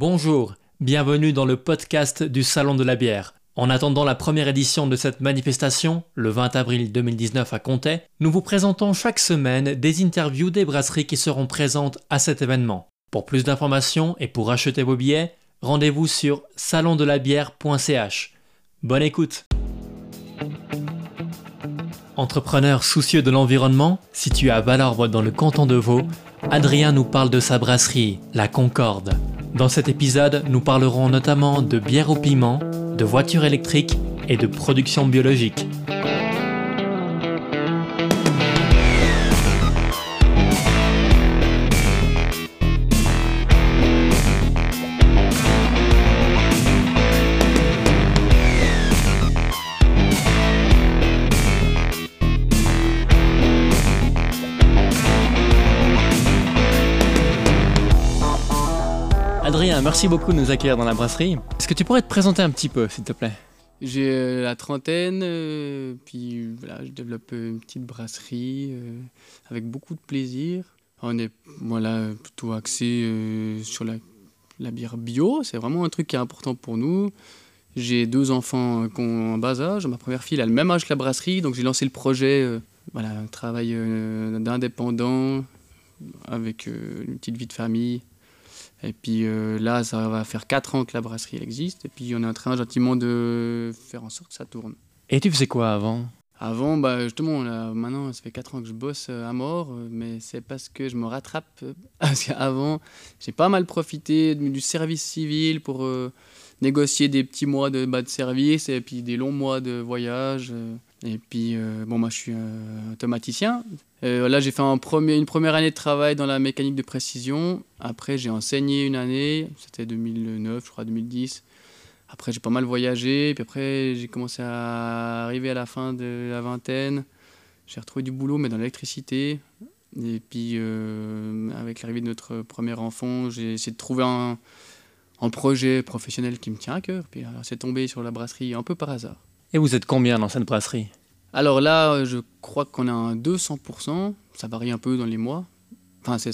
Bonjour, bienvenue dans le podcast du Salon de la bière. En attendant la première édition de cette manifestation, le 20 avril 2019 à Comté, nous vous présentons chaque semaine des interviews des brasseries qui seront présentes à cet événement. Pour plus d'informations et pour acheter vos billets, rendez-vous sur salondelabière.ch. Bonne écoute Entrepreneur soucieux de l'environnement, situé à Valorbe dans le canton de Vaud, Adrien nous parle de sa brasserie, la Concorde. Dans cet épisode, nous parlerons notamment de bière au piment, de voitures électriques et de production biologique. Adrien, merci beaucoup de nous accueillir dans la brasserie. Est-ce que tu pourrais te présenter un petit peu, s'il te plaît? J'ai euh, la trentaine, euh, puis voilà, je développe une petite brasserie euh, avec beaucoup de plaisir. On est voilà, plutôt axé sur la, bière bio, c'est vraiment un truc qui est important pour nous. J'ai deux enfants qui ont bas âge. Ma première fille a le même âge que la brasserie, donc j'ai lancé le projet, voilà, un travail d'indépendant avec une petite vie de famille. Et puis euh, là, ça va faire 4 ans que la brasserie existe. Et puis on est en train gentiment de faire en sorte que ça tourne. Et tu faisais quoi avant? Avant, bah, justement, là, maintenant, ça fait 4 ans que je bosse euh, à mort. Mais c'est parce que je me rattrape. Parce qu'avant, j'ai pas mal profité du service civil pour euh, négocier des petits mois de, bas de service et puis des longs mois de voyage. Et puis, bon, moi, je suis automaticien. Euh, là, j'ai fait une première année de travail dans la mécanique de précision. Après, j'ai enseigné une année, c'était 2009, je crois, 2010. Après, j'ai pas mal voyagé. Puis après, j'ai commencé à arriver à la fin de la vingtaine. J'ai retrouvé du boulot, mais dans l'électricité. Et puis, euh, avec l'arrivée de notre premier enfant, j'ai essayé de trouver un, un, projet professionnel qui me tient à cœur. Puis, c'est tombé sur la brasserie un peu par hasard. Et vous êtes combien dans cette brasserie? Alors là, je crois qu'on a un 200%. Ça varie un peu dans les mois. Enfin, c'est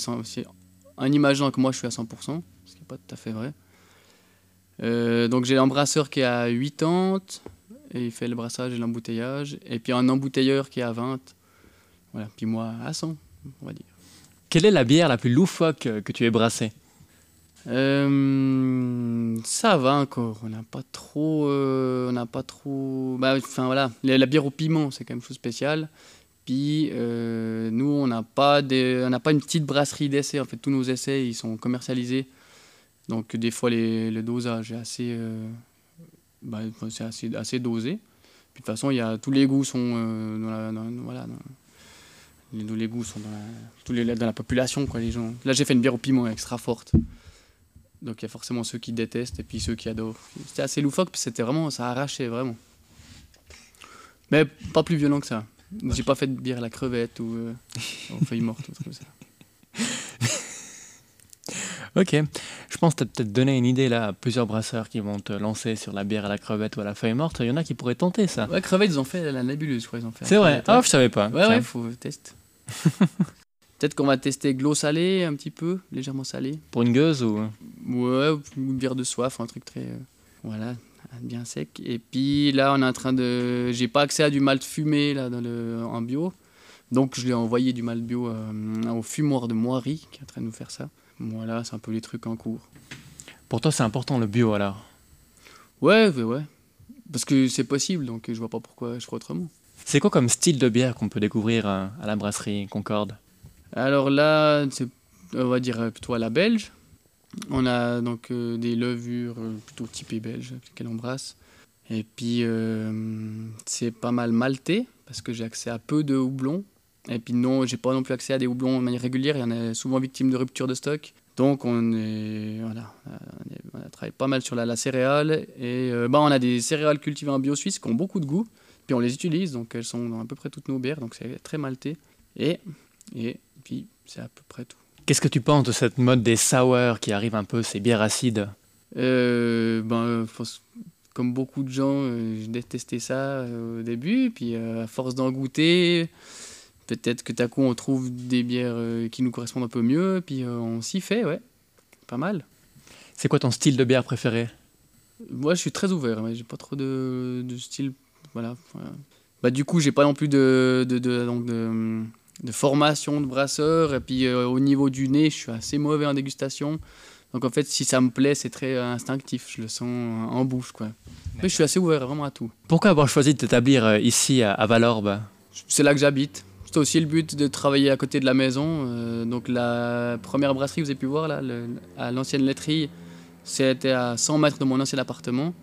en imaginant que moi je suis à 100%, ce qui n'est pas tout à fait vrai. Euh, donc j'ai un brasseur qui est à 80 et il fait le brassage et l'embouteillage. Et puis un embouteilleur qui est à 20. Voilà, puis moi à 100, on va dire. Quelle est la bière la plus loufoque que tu aies brassée? Euh, ça va encore. On n'a pas trop. Euh, on n'a pas trop. Bah, enfin voilà, la, bière au piment, c'est quand même chose spéciale. Puis euh, nous, on n'a pas, des, on n'a pas une petite brasserie d'essai. En fait, tous nos essais, ils sont commercialisés. Donc des fois, les, le dosage est assez, bah, c'est assez, dosé. De toute façon, tous les goûts sont dans la, voilà, les, les, goûts sont dans dans la population, quoi, les gens. Là, j'ai fait une bière au piment extra forte. Donc il y a forcément ceux qui détestent et puis ceux qui adorent. C'était assez loufoque, c'était vraiment, ça arrachait vraiment. Mais pas plus violent que ça. J'ai pas fait de bière à la crevette ou euh, aux feuilles mortes ou comme ça. ok, je pense que tu as peut-être donné une idée là à plusieurs brasseurs qui vont te lancer sur la bière à la crevette ou à la feuille morte. Il y en a qui pourraient tenter ça. Ouais, crevette, ils ont fait la nébuleuse, je crois. Ils ont fait. C'est vrai. Ah, je savais pas. Ouais, ouais, faut tester. Peut-être qu'on va tester glo salé un petit peu, légèrement salé. Pour une gueuse ou Ouais, une bière de soif, un truc très. Euh, voilà, bien sec. Et puis là, on est en train de. J'ai pas accès à du malt fumé là, dans le... en bio. Donc je lui ai envoyé du malt bio euh, au fumoir de Moiry qui est en train de nous faire ça. Voilà, c'est un peu les trucs en cours. Pour toi, c'est important le bio alors? Ouais, ouais, ouais. Parce que c'est possible, donc je vois pas pourquoi je ferais autrement. C'est quoi comme style de bière qu'on peut découvrir à la brasserie Concorde? Alors là, c'est, on va dire plutôt à la belge. On a donc euh, des levures euh, plutôt typées belges qu'elle embrasse. Et puis euh, c'est pas mal maltais parce que j'ai accès à peu de houblon. Et puis non, j'ai pas non plus accès à des houblons de manière régulière. Il y en a souvent victimes de rupture de stock. Donc on est voilà, on, travaillé pas mal sur la, céréale et bah, on a des céréales cultivées en bio suisse qui ont beaucoup de goût. Puis on les utilise, donc elles sont dans à peu près toutes nos bières, donc c'est très. Et, et puis c'est à peu près tout. Qu'est-ce que tu penses de cette mode des sour qui arrive un peu, ces bières acides? Euh, ben, Comme beaucoup de gens, euh, je détestais ça euh, au début, puis à force d'en goûter, peut-être que d'un coup on trouve des bières qui nous correspondent un peu mieux, puis on s'y fait, ouais, pas mal. C'est quoi ton style de bière préféré? Moi, je suis très ouvert. mais J'ai pas trop de, de style. Voilà. voilà. Bah, du coup, j'ai pas non plus de, de, de, donc de, de formation de brasseur. Et puis, euh, au niveau du nez, je suis assez mauvais en dégustation. Donc, en fait, si ça me plaît, c'est très euh, instinctif. Je le sens en bouche, quoi. Mais je suis assez ouvert vraiment à tout. Pourquoi avoir choisi de t'établir euh, ici à, Valorbe? C'est là que j'habite. C'était aussi le but de travailler à côté de la maison. Donc la première brasserie que vous avez pu voir là, le- à l'ancienne laiterie, c'était à 100 mètres de mon ancien appartement.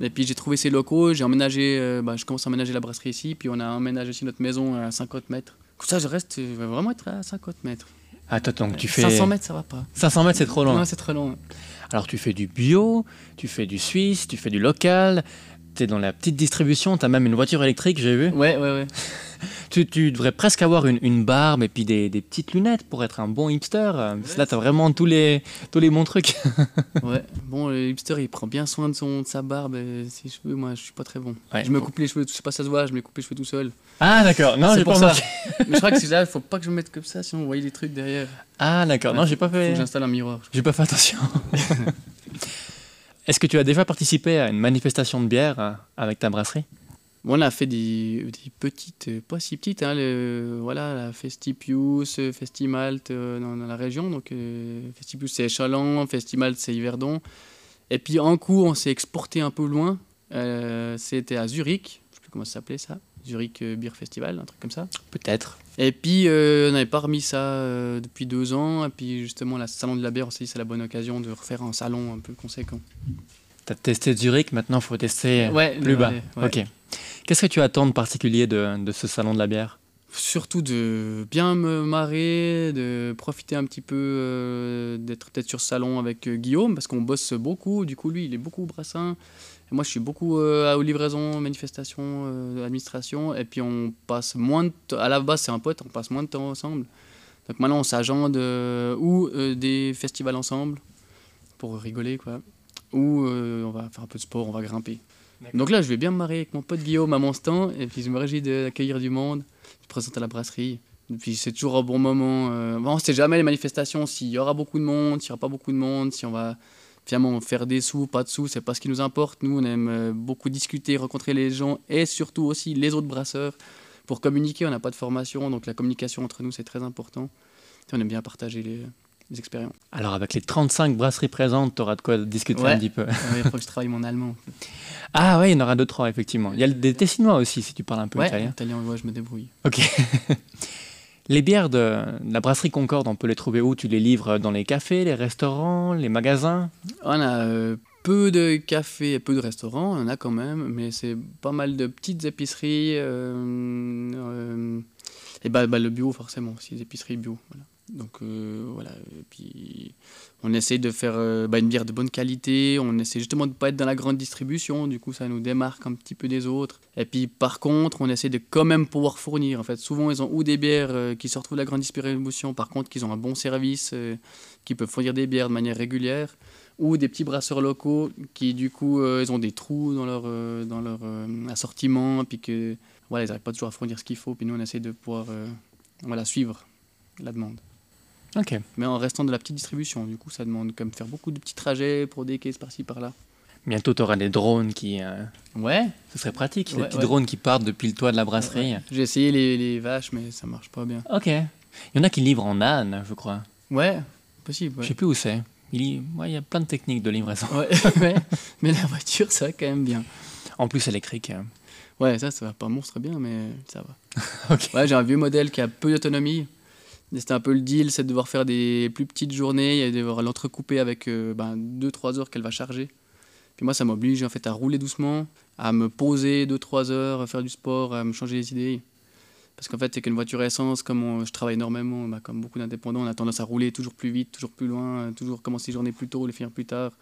Et puis j'ai trouvé ces locaux, j'ai emménagé, bah, je commence à emménager la brasserie ici, puis on a emménagé aussi notre maison à 50 mètres. Ça, je reste, je vais vraiment être à 50 mètres. Ah, toi, donc tu fais. 500 mètres, ça va pas. 500 mètres, c'est trop loin. Non, c'est trop long. Alors, tu fais du bio, tu fais du suisse, tu fais du local, tu es dans la petite distribution, tu as même une voiture électrique, j'ai vu. Ouais, ouais, ouais. Tu, tu devrais presque avoir une, une barbe et puis des, des petites lunettes pour être un bon hipster. Parce que Là, tu as vraiment tous les, tous les bons trucs. ouais. Bon, le hipster, il prend bien soin de, son, de sa barbe et ses cheveux. Moi, je suis pas très bon. Ouais. Je me coupe les cheveux, je sais pas si ça se voit, je me coupe les cheveux tout seul. Ah, d'accord. Non, C'est j'ai pour pas ça. Mais je crois que c'est là, faut pas que je me mette comme ça, sinon vous voyez les trucs derrière. Ah, d'accord. Non, j'ai pas fait. j'installe un miroir. J'ai pas fait attention. Est-ce que tu as déjà participé à une manifestation de bière euh, avec ta brasserie? On a fait des, des petites, euh, pas si petites, hein, le, voilà, la Festipius, euh, Festimalt euh, dans, dans la région. Donc, euh, Festipius c'est Chaland, Festimalt c'est Yverdon. Et puis en coup, on s'est exporté un peu loin. Euh, C'était à Zurich, je sais plus comment ça s'appelait ça. Zurich Beer Festival, un truc comme ça. Peut-être. Et puis, euh, on n'avait pas remis ça euh, depuis deux ans. Et puis, justement, la Salon de la bière, on s'est dit c'est la bonne occasion de refaire un salon un peu conséquent. Tu as testé Zurich, maintenant il faut tester Ouais, plus bas. ouais, ouais. Ok. Qu'est-ce que tu attends de particulier de, de ce salon de la bière? Surtout de bien me marrer, de profiter un petit peu euh, d'être peut-être sur salon avec Guillaume, parce qu'on bosse beaucoup. Du coup, lui, il est beaucoup au brassin. Et moi, je suis beaucoup euh, aux livraisons, manifestations, euh, administration. Et puis, on passe moins de temps. À la base, c'est un pote, on passe moins de temps ensemble. Donc maintenant, on s'agende euh, ou euh, des festivals ensemble pour rigoler, quoi. Ou euh, on va faire un peu de sport, on va grimper. Donc là, je vais bien me marrer avec mon pote Guillaume à mon stand. Et puis, je me réjouis d'accueillir du monde. Je présente à la brasserie. Et puis, c'est toujours un bon moment. Bon, on sait jamais les manifestations, s'il y aura beaucoup de monde, s'il n'y aura pas beaucoup de monde, si on va finalement faire des sous, pas de sous, c'est pas ce qui nous importe. Nous, on aime euh, beaucoup discuter, rencontrer les gens et surtout aussi les autres brasseurs. Pour communiquer, on n'a pas de formation, donc la communication entre nous, c'est très important. Et on aime bien partager les, les expériences. Alors, avec les 35 brasseries présentes, tu auras de quoi discuter Ouais. un petit peu. Euh, Il faut que je travaille mon allemand. Ah, oui, il y en aura deux, trois, effectivement. Il y a des Tessinois aussi, si tu parles un peu Ouais, italien. italien, ouais, je me débrouille. Ok. les bières de la brasserie Concorde, on peut les trouver où? Tu les livres dans les cafés, les restaurants, les magasins? On a euh, peu de cafés et peu de restaurants, on en a quand même, mais c'est pas mal de petites épiceries. euh, euh, et bah, bah, le bio, forcément, aussi, les épiceries bio. Voilà. Donc euh, voilà, et puis on essaye de faire euh, bah, une bière de bonne qualité, on essaie justement de ne pas être dans la grande distribution, du coup ça nous démarque un petit peu des autres. Et puis par contre, on essaie de quand même pouvoir fournir. En fait, souvent ils ont ou des bières euh, qui se retrouvent de la grande distribution, par contre qu'ils ont un bon service, euh, qui peuvent fournir des bières de manière régulière, ou des petits brasseurs locaux qui du coup ils ont des trous dans leur, dans leur assortiment, puis que voilà, ils n'arrivent pas toujours à fournir ce qu'il faut, puis nous on essaie de pouvoir voilà, suivre la demande Ok. mais en restant de la petite distribution. Du coup, ça demande quand même de faire beaucoup de petits trajets pour des caisses par-ci par-là. Bientôt, tu auras des drones qui. euh, Ouais, ce serait pratique, Ouais, les petits ouais. drones qui partent depuis le toit de la brasserie. j'ai essayé les, les vaches, mais ça marche pas bien. Ok. Il y en a qui livrent en âne, je crois. Ouais, possible. Je sais plus où c'est. Il y... ouais, il y a plein de techniques de livraison. Ouais, ouais, mais la voiture, ça va quand même bien. En plus électrique. euh. Ouais, ça, ça va pas monstre bien, mais ça va. Ok. Ouais, j'ai un vieux modèle qui a peu d'autonomie. C'était un peu le deal, c'est de devoir faire des plus petites journées et de devoir l'entrecouper avec 2-3 heures qu'elle va charger. Puis moi, ça m'oblige en fait à rouler doucement, à me poser 2-3 heures, à faire du sport, à me changer les idées. Parce qu'en fait, c'est qu'une voiture essence, comme je travaille énormément, bah, comme beaucoup d'indépendants, on a tendance à rouler toujours plus vite, toujours plus loin, euh, toujours commencer les journées plus tôt, les finir plus tard.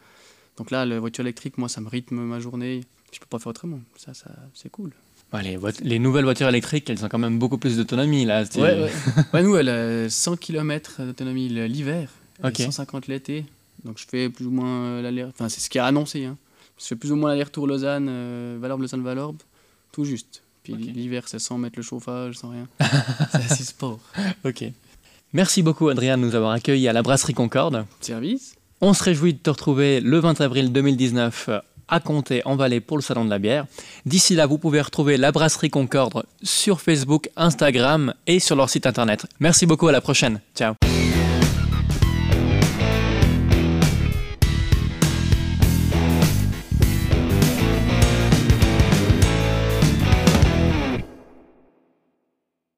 Donc là, la voiture électrique, moi, ça me rythme ma journée. Je peux pas faire autrement. Ça, ça c'est cool. Ouais, les, nouvelles voitures électriques, elles ont quand même beaucoup plus d'autonomie là. Ouais, ouais. Ouais, nous, elle a 100 km d'autonomie l'hiver, et Ok. 150 l'été. Donc je fais plus ou moins euh, l'aller. Enfin, c'est ce qui est annoncé. Hein. Je fais plus ou moins l'aller-retour Lausanne, euh, Valorbe, Lausanne, Valorbe, tout juste. Puis l'hiver, c'est sans mettre le chauffage, sans rien. c'est assez sport. Ok. Merci beaucoup Adrien de nous avoir accueillis à la brasserie Concorde. Service On se réjouit de te retrouver le 20 avril 2019 à Comté en Valais pour le Salon de la bière. D'ici là, vous pouvez retrouver la Brasserie Concorde sur Facebook, Instagram et sur leur site internet. Merci beaucoup, à la prochaine. Ciao.